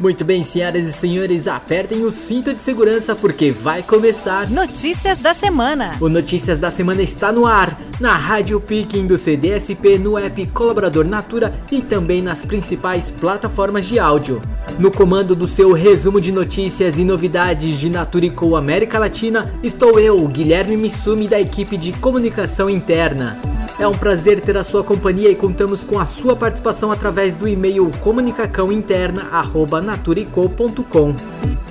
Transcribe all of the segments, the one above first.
Muito bem, senhoras e senhores, apertem o cinto de segurança porque vai começar Notícias da Semana. O Notícias da Semana está no ar, na Rádio Picking do CDSP, no app Colaborador Natura e também nas principais plataformas de áudio. No comando do seu resumo de notícias e novidades de Natura e Co América Latina, estou eu, Guilherme Missumi, da equipe de comunicação interna. É um prazer ter a sua companhia e contamos com a sua participação através do e-mail comunicacãointerna@naturico.com.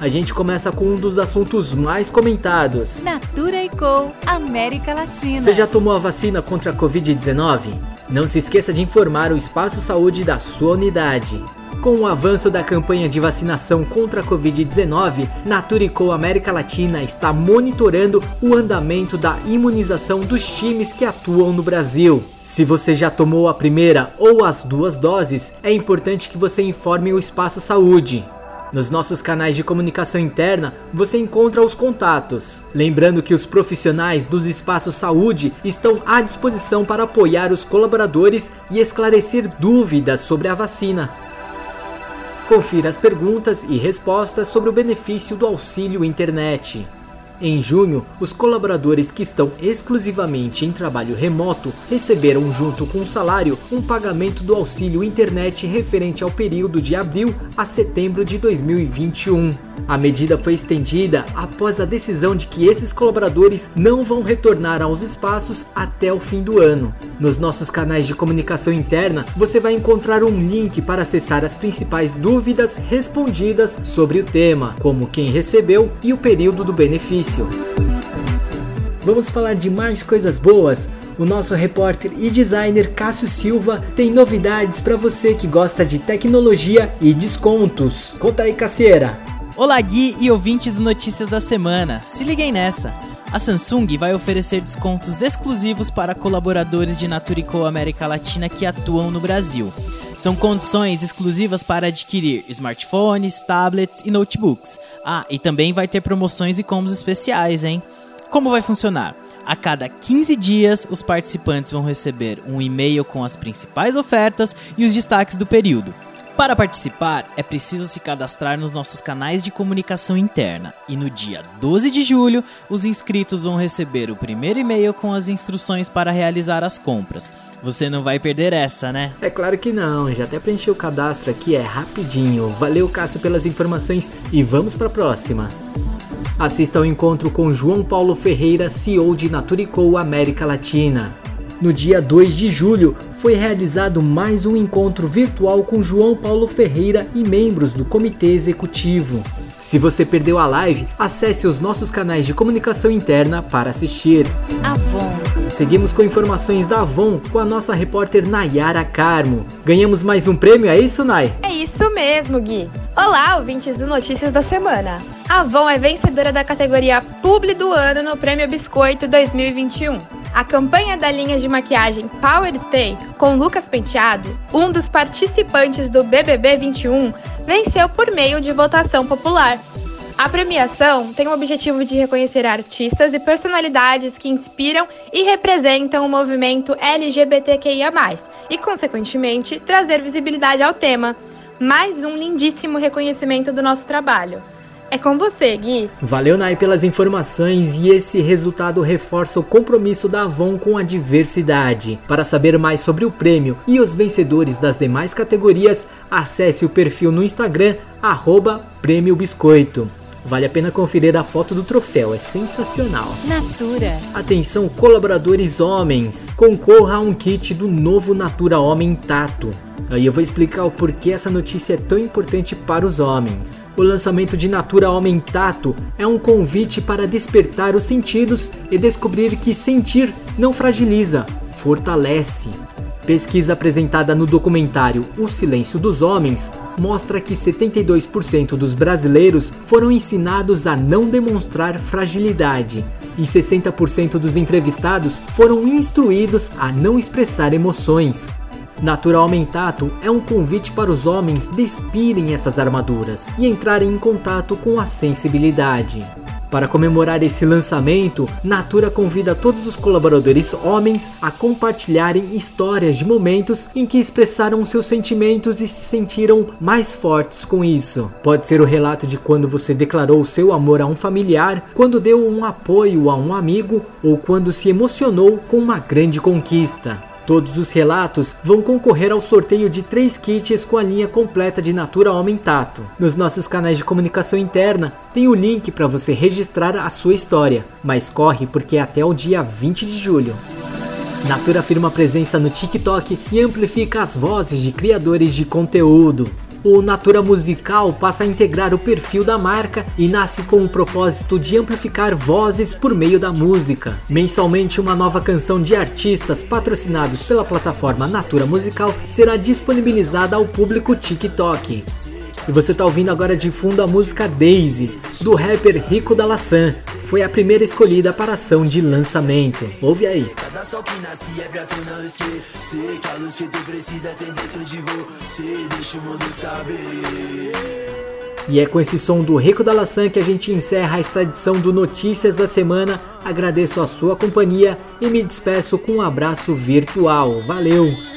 A gente começa com um dos assuntos mais comentados. Natura e Co, América Latina. Você já tomou a vacina contra a Covid-19? Não se esqueça de informar o Espaço Saúde da sua unidade. Com o avanço da campanha de vacinação contra a Covid-19, Naturico América Latina está monitorando o andamento da imunização dos times que atuam no Brasil. Se você já tomou a primeira ou as duas doses, é importante que você informe o Espaço Saúde. Nos nossos canais de comunicação interna, você encontra os contatos. Lembrando que os profissionais dos espaços saúde estão à disposição para apoiar os colaboradores e esclarecer dúvidas sobre a vacina. Confira as perguntas e respostas sobre o benefício do auxílio internet. Em junho, os colaboradores que estão exclusivamente em trabalho remoto receberam, junto com o salário, um pagamento do auxílio internet referente ao período de abril a setembro de 2021. A medida foi estendida após a decisão de que esses colaboradores não vão retornar aos espaços até o fim do ano. Nos nossos canais de comunicação interna, você vai encontrar um link para acessar as principais dúvidas respondidas sobre o tema, como quem recebeu e o período do benefício. Vamos falar de mais coisas boas? O nosso repórter e designer Cássio Silva tem novidades para você que gosta de tecnologia e descontos. Conta aí, Caceira! Olá, Gui e ouvintes do Notícias da Semana. Se liguem nessa! A Samsung vai oferecer descontos exclusivos para colaboradores de Naturico América Latina que atuam no Brasil. São condições exclusivas para adquirir smartphones, tablets e notebooks. Ah, e também vai ter promoções e combos especiais, hein? Como vai funcionar? A cada 15 dias, os participantes vão receber um e-mail com as principais ofertas e os destaques do período. Para participar, é preciso se cadastrar nos nossos canais de comunicação interna e no dia 12 de julho, os inscritos vão receber o primeiro e-mail com as instruções para realizar as compras. Você não vai perder essa, né? É claro que não, já até preenchi o cadastro aqui, é rapidinho. Valeu, Cássio, pelas informações e vamos para a próxima. Assista ao encontro com João Paulo Ferreira, CEO de Naturicou América Latina. No dia 2 de julho, foi realizado mais um encontro virtual com João Paulo Ferreira e membros do comitê executivo. Se você perdeu a live, acesse os nossos canais de comunicação interna para assistir. Avon. Seguimos com informações da Avon com a nossa repórter Nayara Carmo. Ganhamos mais um prêmio, é isso, Nay? É isso mesmo, Gui. Olá, ouvintes do Notícias da Semana. A Avon é vencedora da categoria Publi do Ano no Prêmio Biscoito 2021. A campanha da linha de maquiagem Power Stay com Lucas Penteado, um dos participantes do BBB 21, venceu por meio de votação popular. A premiação tem o objetivo de reconhecer artistas e personalidades que inspiram e representam o movimento LGBTQIA, e, consequentemente, trazer visibilidade ao tema. Mais um lindíssimo reconhecimento do nosso trabalho. É com você, Gui. Valeu, Nai, pelas informações e esse resultado reforça o compromisso da Avon com a diversidade. Para saber mais sobre o prêmio e os vencedores das demais categorias, acesse o perfil no Instagram, arroba Prêmio Biscoito. Vale a pena conferir a foto do troféu, é sensacional. Natura. Atenção, colaboradores homens, concorra a um kit do novo Natura Homem Tato. Aí eu vou explicar o porquê essa notícia é tão importante para os homens. O lançamento de Natura Homem Tato é um convite para despertar os sentidos e descobrir que sentir não fragiliza, fortalece. Pesquisa apresentada no documentário O Silêncio dos Homens mostra que 72% dos brasileiros foram ensinados a não demonstrar fragilidade e 60% dos entrevistados foram instruídos a não expressar emoções. Natural Tato é um convite para os homens despirem essas armaduras e entrarem em contato com a sensibilidade. Para comemorar esse lançamento, Natura convida todos os colaboradores homens a compartilharem histórias de momentos em que expressaram seus sentimentos e se sentiram mais fortes com isso. Pode ser o relato de quando você declarou seu amor a um familiar, quando deu um apoio a um amigo ou quando se emocionou com uma grande conquista. Todos os relatos vão concorrer ao sorteio de três kits com a linha completa de Natura Homem Tato. Nos nossos canais de comunicação interna tem o link para você registrar a sua história, mas corre porque é até o dia 20 de julho. Natura firma presença no TikTok e amplifica as vozes de criadores de conteúdo o Natura Musical passa a integrar o perfil da marca e nasce com o propósito de amplificar vozes por meio da música. Mensalmente, uma nova canção de artistas patrocinados pela plataforma Natura Musical será disponibilizada ao público TikTok. E você está ouvindo agora de fundo a música Daisy, do rapper Rico da Laçã, foi a primeira escolhida para a ação de lançamento. Ouve aí. Cada sol que nasce é pra tu não esquecer que a luz que tu precisa tem dentro de você, deixa o mundo saber. E é com esse som do Rico da Laçã que a gente encerra esta edição do Notícias da Semana. Agradeço a sua companhia e me despeço com um abraço virtual. Valeu!